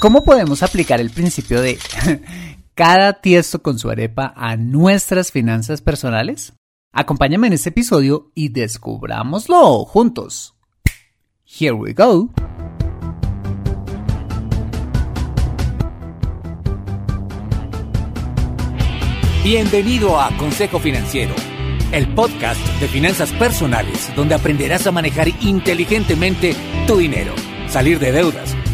¿Cómo podemos aplicar el principio de cada tiesto con su arepa a nuestras finanzas personales? Acompáñame en este episodio y descubrámoslo juntos. Here we go. Bienvenido a Consejo Financiero, el podcast de finanzas personales donde aprenderás a manejar inteligentemente tu dinero, salir de deudas,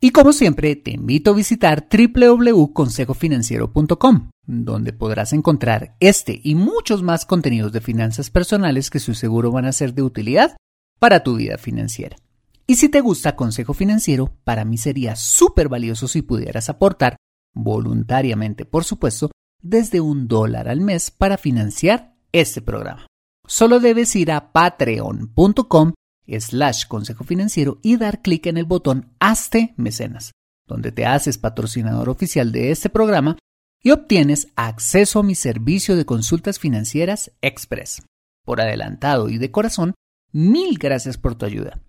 Y como siempre, te invito a visitar www.consejofinanciero.com, donde podrás encontrar este y muchos más contenidos de finanzas personales que su seguro van a ser de utilidad para tu vida financiera. Y si te gusta Consejo Financiero, para mí sería súper valioso si pudieras aportar, voluntariamente por supuesto, desde un dólar al mes para financiar este programa. Solo debes ir a patreon.com slash consejo financiero y dar clic en el botón Hazte Mecenas, donde te haces patrocinador oficial de este programa y obtienes acceso a mi servicio de consultas financieras Express. Por adelantado y de corazón, mil gracias por tu ayuda.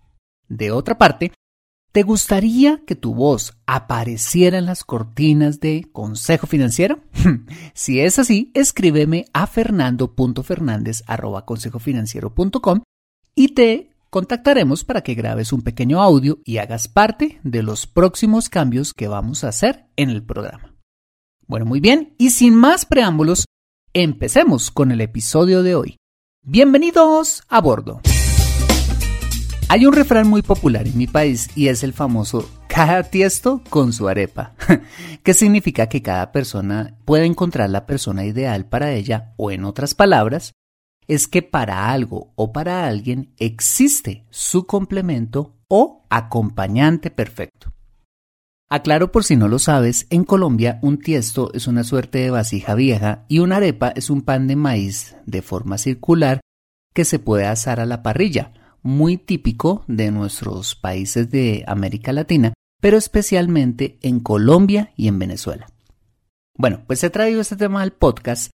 De otra parte, ¿te gustaría que tu voz apareciera en las cortinas de Consejo Financiero? si es así, escríbeme a fernando.fernández.consejofinanciero.com y te contactaremos para que grabes un pequeño audio y hagas parte de los próximos cambios que vamos a hacer en el programa. Bueno, muy bien, y sin más preámbulos, empecemos con el episodio de hoy. Bienvenidos a bordo. Hay un refrán muy popular en mi país y es el famoso cada tiesto con su arepa, que significa que cada persona puede encontrar la persona ideal para ella o en otras palabras, es que para algo o para alguien existe su complemento o acompañante perfecto. Aclaro por si no lo sabes, en Colombia un tiesto es una suerte de vasija vieja y una arepa es un pan de maíz de forma circular que se puede asar a la parrilla, muy típico de nuestros países de América Latina, pero especialmente en Colombia y en Venezuela. Bueno, pues he traído este tema al podcast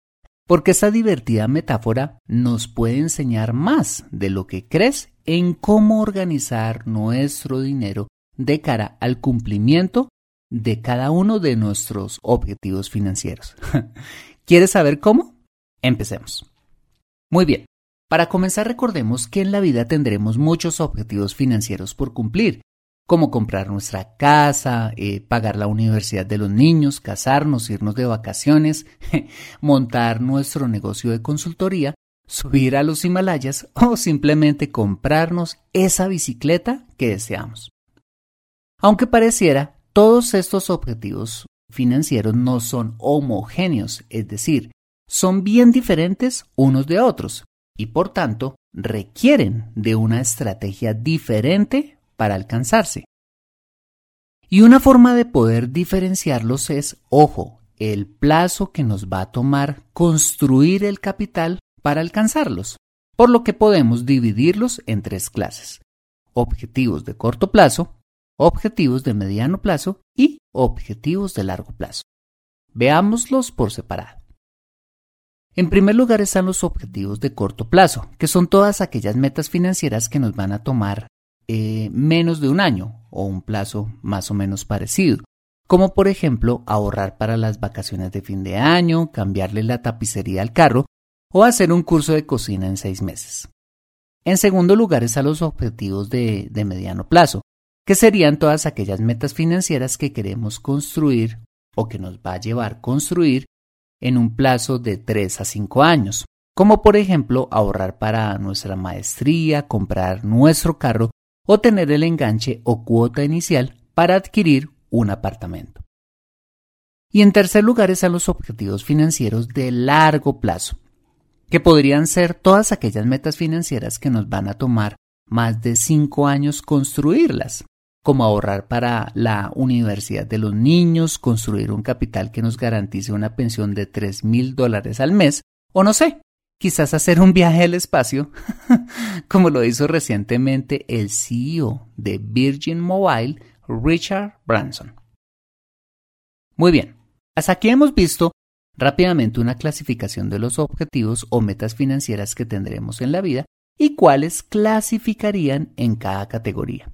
porque esta divertida metáfora nos puede enseñar más de lo que crees en cómo organizar nuestro dinero de cara al cumplimiento de cada uno de nuestros objetivos financieros. ¿Quieres saber cómo? Empecemos. Muy bien. Para comenzar recordemos que en la vida tendremos muchos objetivos financieros por cumplir como comprar nuestra casa, eh, pagar la universidad de los niños, casarnos, irnos de vacaciones, montar nuestro negocio de consultoría, subir a los Himalayas o simplemente comprarnos esa bicicleta que deseamos. Aunque pareciera, todos estos objetivos financieros no son homogéneos, es decir, son bien diferentes unos de otros y por tanto requieren de una estrategia diferente para alcanzarse. Y una forma de poder diferenciarlos es, ojo, el plazo que nos va a tomar construir el capital para alcanzarlos, por lo que podemos dividirlos en tres clases. Objetivos de corto plazo, objetivos de mediano plazo y objetivos de largo plazo. Veámoslos por separado. En primer lugar están los objetivos de corto plazo, que son todas aquellas metas financieras que nos van a tomar eh, menos de un año o un plazo más o menos parecido, como por ejemplo ahorrar para las vacaciones de fin de año, cambiarle la tapicería al carro o hacer un curso de cocina en seis meses. En segundo lugar a los objetivos de, de mediano plazo, que serían todas aquellas metas financieras que queremos construir o que nos va a llevar construir en un plazo de 3 a 5 años, como por ejemplo ahorrar para nuestra maestría, comprar nuestro carro o tener el enganche o cuota inicial para adquirir un apartamento. Y en tercer lugar están los objetivos financieros de largo plazo, que podrían ser todas aquellas metas financieras que nos van a tomar más de 5 años construirlas, como ahorrar para la universidad de los niños, construir un capital que nos garantice una pensión de 3 mil dólares al mes, o no sé, quizás hacer un viaje al espacio, como lo hizo recientemente el CEO de Virgin Mobile, Richard Branson. Muy bien, hasta aquí hemos visto rápidamente una clasificación de los objetivos o metas financieras que tendremos en la vida y cuáles clasificarían en cada categoría.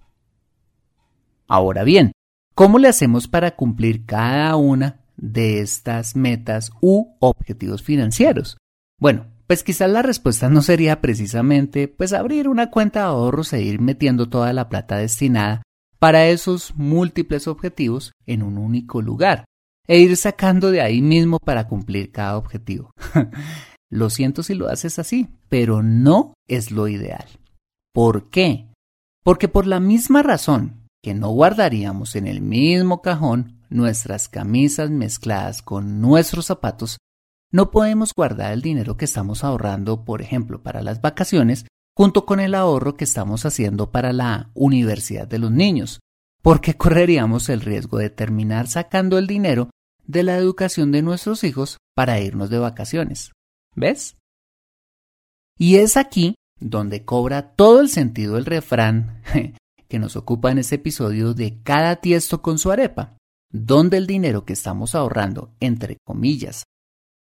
Ahora bien, ¿cómo le hacemos para cumplir cada una de estas metas u objetivos financieros? Bueno, pues quizás la respuesta no sería precisamente pues abrir una cuenta de ahorros e ir metiendo toda la plata destinada para esos múltiples objetivos en un único lugar e ir sacando de ahí mismo para cumplir cada objetivo. lo siento si lo haces así, pero no es lo ideal. ¿Por qué? Porque por la misma razón que no guardaríamos en el mismo cajón nuestras camisas mezcladas con nuestros zapatos, no podemos guardar el dinero que estamos ahorrando, por ejemplo, para las vacaciones, junto con el ahorro que estamos haciendo para la universidad de los niños, porque correríamos el riesgo de terminar sacando el dinero de la educación de nuestros hijos para irnos de vacaciones. ¿Ves? Y es aquí donde cobra todo el sentido el refrán que nos ocupa en este episodio de cada tiesto con su arepa, donde el dinero que estamos ahorrando, entre comillas,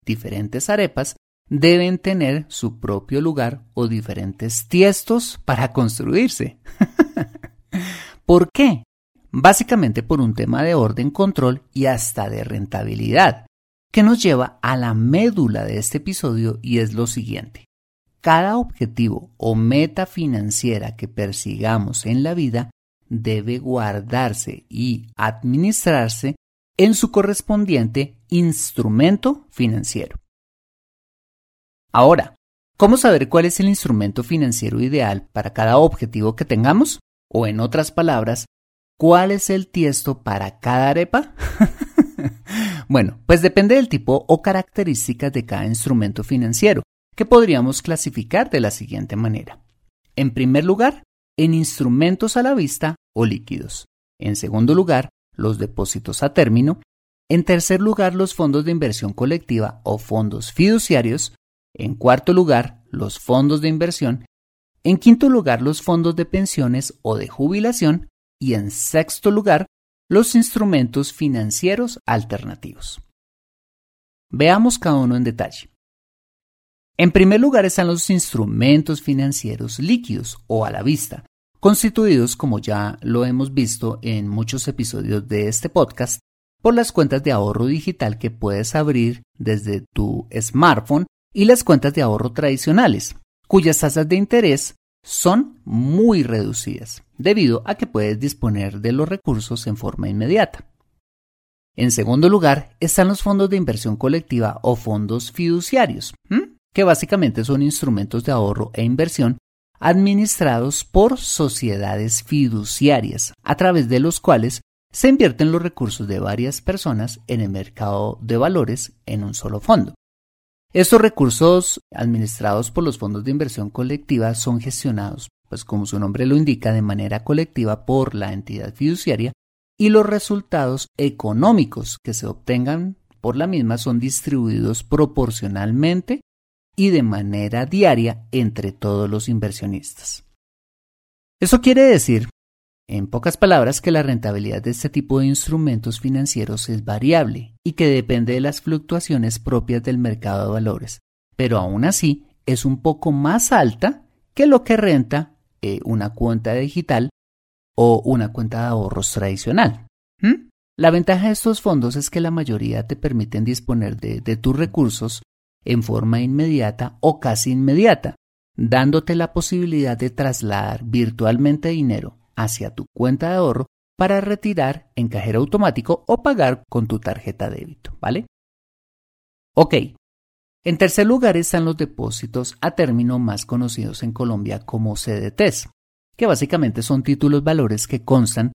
diferentes arepas, deben tener su propio lugar o diferentes tiestos para construirse. ¿Por qué? Básicamente por un tema de orden, control y hasta de rentabilidad, que nos lleva a la médula de este episodio y es lo siguiente cada objetivo o meta financiera que persigamos en la vida debe guardarse y administrarse en su correspondiente instrumento financiero. Ahora, ¿cómo saber cuál es el instrumento financiero ideal para cada objetivo que tengamos? O en otras palabras, ¿cuál es el tiesto para cada arepa? bueno, pues depende del tipo o características de cada instrumento financiero que podríamos clasificar de la siguiente manera. En primer lugar, en instrumentos a la vista o líquidos. En segundo lugar, los depósitos a término. En tercer lugar, los fondos de inversión colectiva o fondos fiduciarios. En cuarto lugar, los fondos de inversión. En quinto lugar, los fondos de pensiones o de jubilación. Y en sexto lugar, los instrumentos financieros alternativos. Veamos cada uno en detalle. En primer lugar están los instrumentos financieros líquidos o a la vista, constituidos, como ya lo hemos visto en muchos episodios de este podcast, por las cuentas de ahorro digital que puedes abrir desde tu smartphone y las cuentas de ahorro tradicionales, cuyas tasas de interés son muy reducidas, debido a que puedes disponer de los recursos en forma inmediata. En segundo lugar están los fondos de inversión colectiva o fondos fiduciarios que básicamente son instrumentos de ahorro e inversión administrados por sociedades fiduciarias, a través de los cuales se invierten los recursos de varias personas en el mercado de valores en un solo fondo. Estos recursos administrados por los fondos de inversión colectiva son gestionados, pues como su nombre lo indica, de manera colectiva por la entidad fiduciaria y los resultados económicos que se obtengan por la misma son distribuidos proporcionalmente y de manera diaria entre todos los inversionistas. Eso quiere decir, en pocas palabras, que la rentabilidad de este tipo de instrumentos financieros es variable y que depende de las fluctuaciones propias del mercado de valores, pero aún así es un poco más alta que lo que renta eh, una cuenta digital o una cuenta de ahorros tradicional. ¿Mm? La ventaja de estos fondos es que la mayoría te permiten disponer de, de tus recursos en forma inmediata o casi inmediata, dándote la posibilidad de trasladar virtualmente dinero hacia tu cuenta de ahorro para retirar en cajero automático o pagar con tu tarjeta de débito, ¿vale? Ok. En tercer lugar están los depósitos a término más conocidos en Colombia como CDTs, que básicamente son títulos valores que constan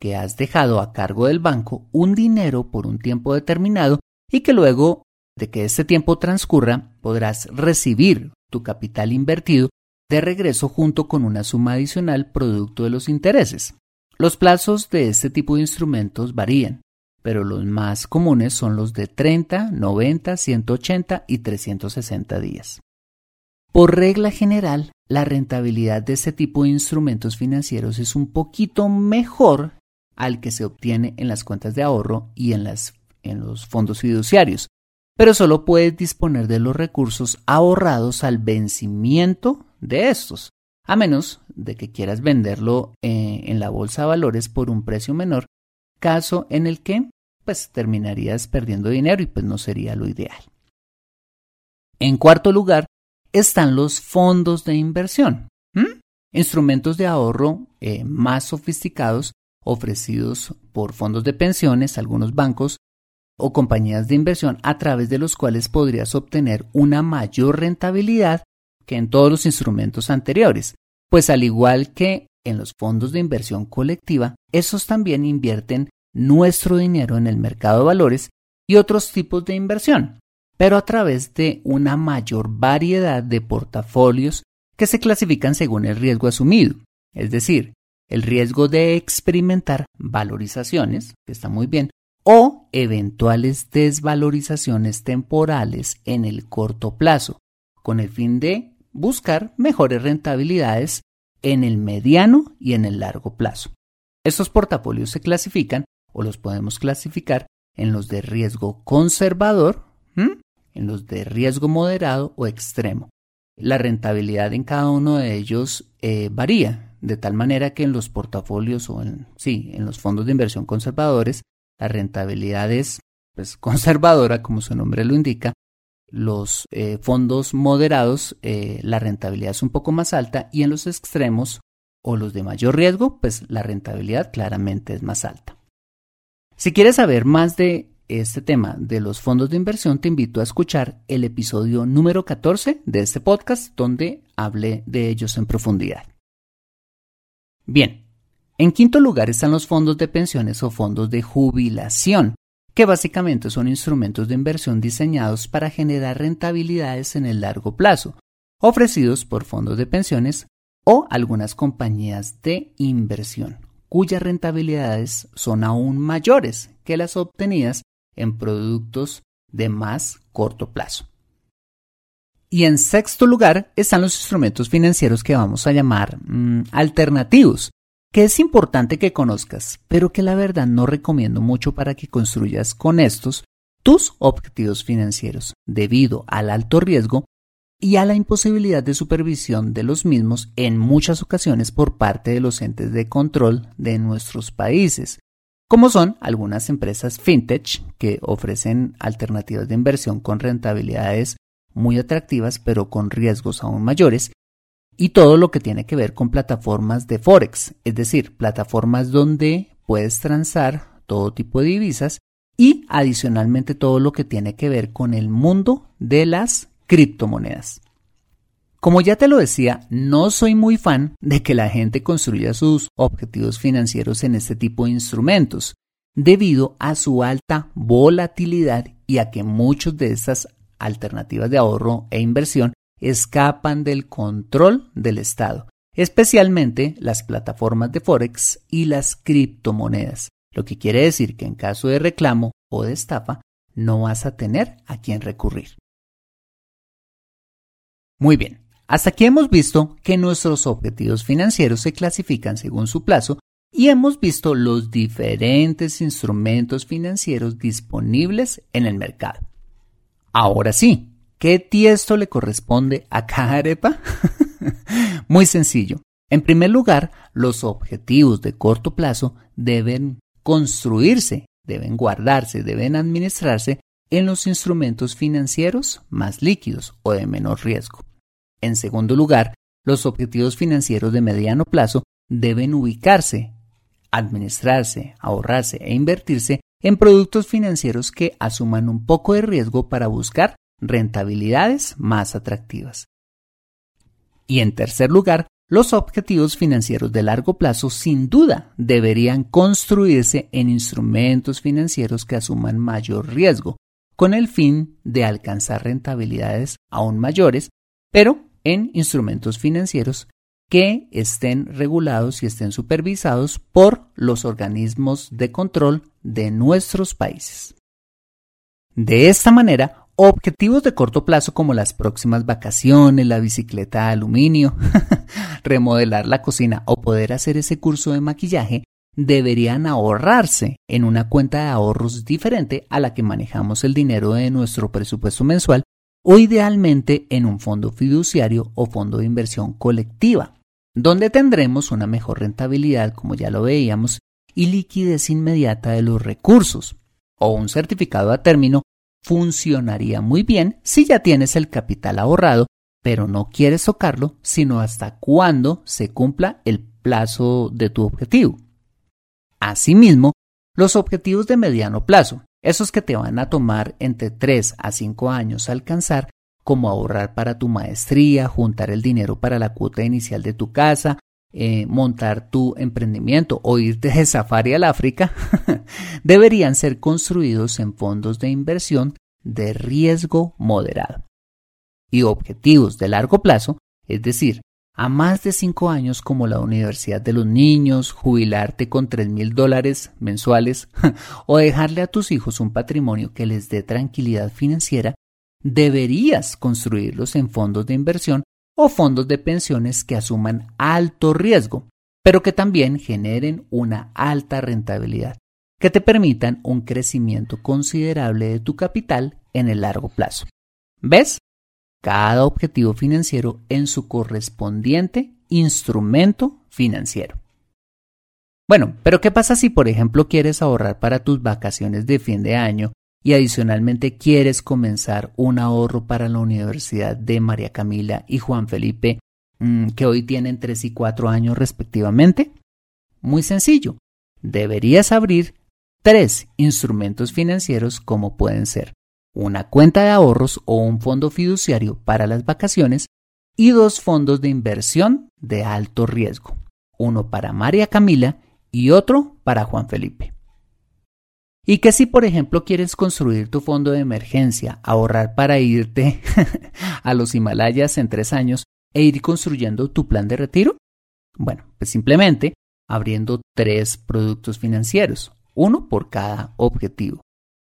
que has dejado a cargo del banco un dinero por un tiempo determinado y que luego que este tiempo transcurra podrás recibir tu capital invertido de regreso junto con una suma adicional producto de los intereses. Los plazos de este tipo de instrumentos varían, pero los más comunes son los de 30, 90, 180 y 360 días. Por regla general, la rentabilidad de este tipo de instrumentos financieros es un poquito mejor al que se obtiene en las cuentas de ahorro y en los fondos fiduciarios, pero solo puedes disponer de los recursos ahorrados al vencimiento de estos, a menos de que quieras venderlo eh, en la bolsa de valores por un precio menor, caso en el que pues terminarías perdiendo dinero y pues no sería lo ideal. En cuarto lugar están los fondos de inversión, instrumentos de ahorro eh, más sofisticados ofrecidos por fondos de pensiones, algunos bancos o compañías de inversión a través de los cuales podrías obtener una mayor rentabilidad que en todos los instrumentos anteriores, pues al igual que en los fondos de inversión colectiva, esos también invierten nuestro dinero en el mercado de valores y otros tipos de inversión, pero a través de una mayor variedad de portafolios que se clasifican según el riesgo asumido, es decir, el riesgo de experimentar valorizaciones, que está muy bien, o eventuales desvalorizaciones temporales en el corto plazo, con el fin de buscar mejores rentabilidades en el mediano y en el largo plazo. Estos portafolios se clasifican o los podemos clasificar en los de riesgo conservador, en los de riesgo moderado o extremo. La rentabilidad en cada uno de ellos eh, varía, de tal manera que en los portafolios o en, sí, en los fondos de inversión conservadores la rentabilidad es pues, conservadora, como su nombre lo indica. Los eh, fondos moderados, eh, la rentabilidad es un poco más alta y en los extremos o los de mayor riesgo, pues la rentabilidad claramente es más alta. Si quieres saber más de este tema de los fondos de inversión, te invito a escuchar el episodio número 14 de este podcast donde hablé de ellos en profundidad. Bien, en quinto lugar están los fondos de pensiones o fondos de jubilación, que básicamente son instrumentos de inversión diseñados para generar rentabilidades en el largo plazo, ofrecidos por fondos de pensiones o algunas compañías de inversión, cuyas rentabilidades son aún mayores que las obtenidas en productos de más corto plazo. Y en sexto lugar están los instrumentos financieros que vamos a llamar mm, alternativos, que es importante que conozcas, pero que la verdad no recomiendo mucho para que construyas con estos tus objetivos financieros, debido al alto riesgo y a la imposibilidad de supervisión de los mismos en muchas ocasiones por parte de los entes de control de nuestros países, como son algunas empresas fintech que ofrecen alternativas de inversión con rentabilidades muy atractivas pero con riesgos aún mayores y todo lo que tiene que ver con plataformas de Forex, es decir, plataformas donde puedes transar todo tipo de divisas y adicionalmente todo lo que tiene que ver con el mundo de las criptomonedas. Como ya te lo decía, no soy muy fan de que la gente construya sus objetivos financieros en este tipo de instrumentos, debido a su alta volatilidad y a que muchas de estas alternativas de ahorro e inversión escapan del control del Estado, especialmente las plataformas de Forex y las criptomonedas, lo que quiere decir que en caso de reclamo o de estafa no vas a tener a quién recurrir. Muy bien, hasta aquí hemos visto que nuestros objetivos financieros se clasifican según su plazo y hemos visto los diferentes instrumentos financieros disponibles en el mercado. Ahora sí, ¿Qué tiesto le corresponde a cada arepa? Muy sencillo. En primer lugar, los objetivos de corto plazo deben construirse, deben guardarse, deben administrarse en los instrumentos financieros más líquidos o de menor riesgo. En segundo lugar, los objetivos financieros de mediano plazo deben ubicarse, administrarse, ahorrarse e invertirse en productos financieros que asuman un poco de riesgo para buscar rentabilidades más atractivas. Y en tercer lugar, los objetivos financieros de largo plazo sin duda deberían construirse en instrumentos financieros que asuman mayor riesgo, con el fin de alcanzar rentabilidades aún mayores, pero en instrumentos financieros que estén regulados y estén supervisados por los organismos de control de nuestros países. De esta manera, objetivos de corto plazo como las próximas vacaciones, la bicicleta de aluminio, remodelar la cocina o poder hacer ese curso de maquillaje deberían ahorrarse en una cuenta de ahorros diferente a la que manejamos el dinero de nuestro presupuesto mensual o idealmente en un fondo fiduciario o fondo de inversión colectiva, donde tendremos una mejor rentabilidad, como ya lo veíamos, y liquidez inmediata de los recursos. O un certificado a término funcionaría muy bien si ya tienes el capital ahorrado, pero no quieres tocarlo sino hasta cuando se cumpla el plazo de tu objetivo. Asimismo, los objetivos de mediano plazo, esos que te van a tomar entre 3 a 5 años alcanzar, como ahorrar para tu maestría, juntar el dinero para la cuota inicial de tu casa, eh, montar tu emprendimiento o irte de safari al África, deberían ser construidos en fondos de inversión de riesgo moderado. Y objetivos de largo plazo, es decir, a más de cinco años como la Universidad de los Niños, jubilarte con tres mil dólares mensuales o dejarle a tus hijos un patrimonio que les dé tranquilidad financiera, deberías construirlos en fondos de inversión o fondos de pensiones que asuman alto riesgo, pero que también generen una alta rentabilidad, que te permitan un crecimiento considerable de tu capital en el largo plazo. ¿Ves? Cada objetivo financiero en su correspondiente instrumento financiero. Bueno, pero ¿qué pasa si por ejemplo quieres ahorrar para tus vacaciones de fin de año y adicionalmente quieres comenzar un ahorro para la Universidad de María Camila y Juan Felipe, mm, que hoy tienen 3 y 4 años respectivamente? Muy sencillo, deberías abrir tres instrumentos financieros como pueden ser una cuenta de ahorros o un fondo fiduciario para las vacaciones y dos fondos de inversión de alto riesgo, uno para María Camila y otro para Juan Felipe. Y que si, por ejemplo, quieres construir tu fondo de emergencia, ahorrar para irte a los Himalayas en tres años e ir construyendo tu plan de retiro? Bueno, pues simplemente abriendo tres productos financieros, uno por cada objetivo.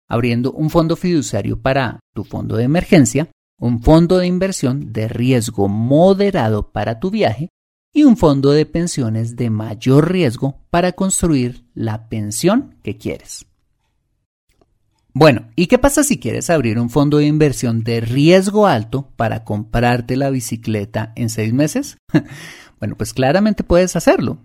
Abriendo un fondo fiduciario para tu fondo de emergencia, un fondo de inversión de riesgo moderado para tu viaje y un fondo de pensiones de mayor riesgo para construir la pensión que quieres. Bueno, ¿y qué pasa si quieres abrir un fondo de inversión de riesgo alto para comprarte la bicicleta en seis meses? bueno, pues claramente puedes hacerlo,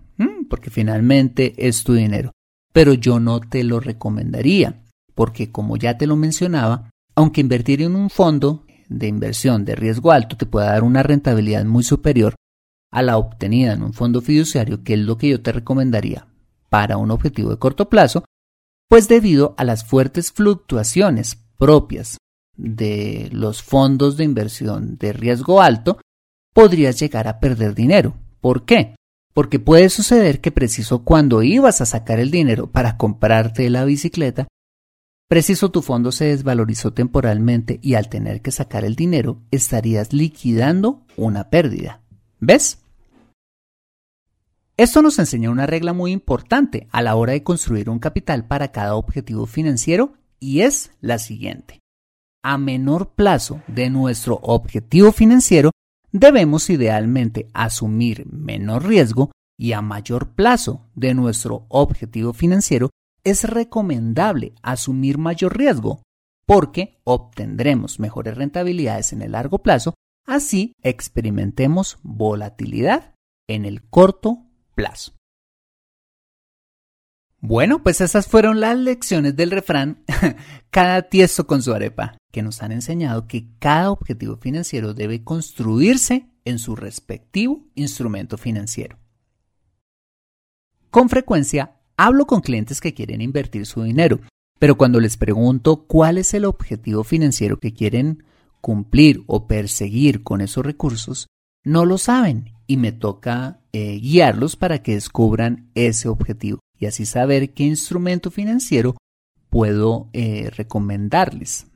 porque finalmente es tu dinero. Pero yo no te lo recomendaría, porque como ya te lo mencionaba, aunque invertir en un fondo de inversión de riesgo alto te pueda dar una rentabilidad muy superior a la obtenida en un fondo fiduciario, que es lo que yo te recomendaría para un objetivo de corto plazo, pues debido a las fuertes fluctuaciones propias de los fondos de inversión de riesgo alto, podrías llegar a perder dinero. ¿Por qué? Porque puede suceder que preciso cuando ibas a sacar el dinero para comprarte la bicicleta, preciso tu fondo se desvalorizó temporalmente y al tener que sacar el dinero estarías liquidando una pérdida. ¿Ves? Esto nos enseña una regla muy importante a la hora de construir un capital para cada objetivo financiero y es la siguiente. A menor plazo de nuestro objetivo financiero, debemos idealmente asumir menor riesgo y a mayor plazo de nuestro objetivo financiero es recomendable asumir mayor riesgo porque obtendremos mejores rentabilidades en el largo plazo, así experimentemos volatilidad en el corto plazo. Bueno, pues esas fueron las lecciones del refrán cada tiesto con su arepa, que nos han enseñado que cada objetivo financiero debe construirse en su respectivo instrumento financiero. Con frecuencia hablo con clientes que quieren invertir su dinero, pero cuando les pregunto cuál es el objetivo financiero que quieren cumplir o perseguir con esos recursos, no lo saben y me toca eh, guiarlos para que descubran ese objetivo y así saber qué instrumento financiero puedo eh, recomendarles.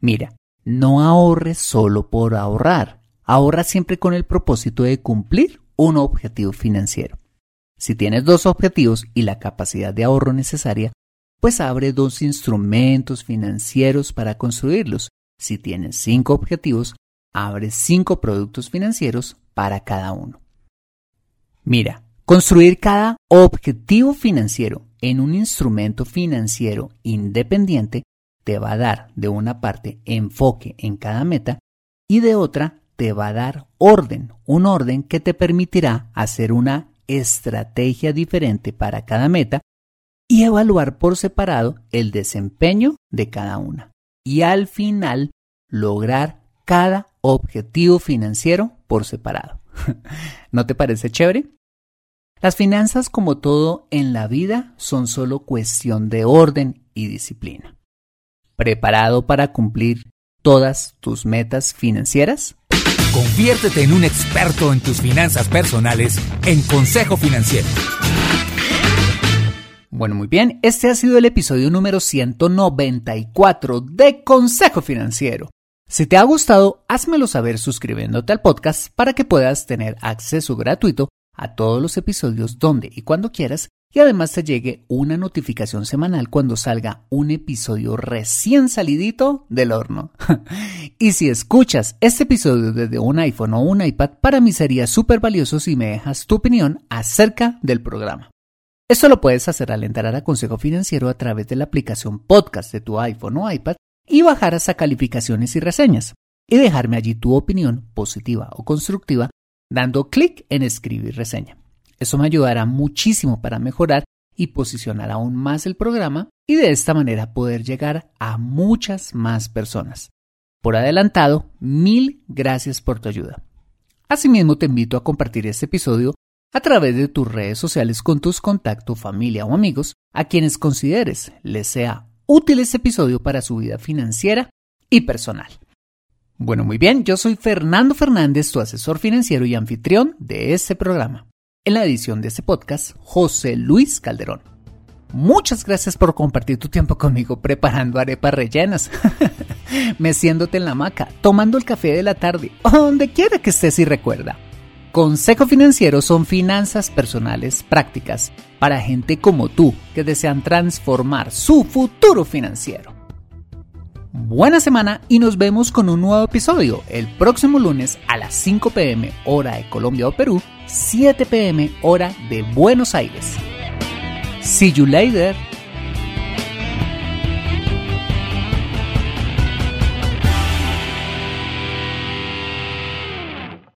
Mira, no ahorres solo por ahorrar, ahorra siempre con el propósito de cumplir un objetivo financiero. Si tienes dos objetivos y la capacidad de ahorro necesaria, pues abre dos instrumentos financieros para construirlos. Si tienes cinco objetivos, abre cinco productos financieros para cada uno. Mira, Construir cada objetivo financiero en un instrumento financiero independiente te va a dar de una parte enfoque en cada meta y de otra te va a dar orden, un orden que te permitirá hacer una estrategia diferente para cada meta y evaluar por separado el desempeño de cada una. Y al final lograr cada objetivo financiero por separado. ¿No te parece chévere? Las finanzas, como todo en la vida, son solo cuestión de orden y disciplina. ¿Preparado para cumplir todas tus metas financieras? Conviértete en un experto en tus finanzas personales en Consejo Financiero. Bueno, muy bien, este ha sido el episodio número 194 de Consejo Financiero. Si te ha gustado, házmelo saber suscribiéndote al podcast para que puedas tener acceso gratuito a todos los episodios donde y cuando quieras y además te llegue una notificación semanal cuando salga un episodio recién salidito del horno. y si escuchas este episodio desde un iPhone o un iPad, para mí sería súper valioso si me dejas tu opinión acerca del programa. Esto lo puedes hacer al entrar a Consejo Financiero a través de la aplicación podcast de tu iPhone o iPad y bajar hasta calificaciones y reseñas y dejarme allí tu opinión positiva o constructiva dando clic en escribir reseña. Eso me ayudará muchísimo para mejorar y posicionar aún más el programa y de esta manera poder llegar a muchas más personas. Por adelantado, mil gracias por tu ayuda. Asimismo, te invito a compartir este episodio a través de tus redes sociales con tus contactos, familia o amigos a quienes consideres les sea útil este episodio para su vida financiera y personal. Bueno, muy bien, yo soy Fernando Fernández, tu asesor financiero y anfitrión de este programa. En la edición de este podcast, José Luis Calderón. Muchas gracias por compartir tu tiempo conmigo preparando arepas rellenas, meciéndote en la hamaca, tomando el café de la tarde, o donde quiera que estés y recuerda. Consejo Financiero son finanzas personales prácticas para gente como tú que desean transformar su futuro financiero. Buena semana y nos vemos con un nuevo episodio el próximo lunes a las 5 pm hora de Colombia o Perú, 7 pm hora de Buenos Aires. See you later.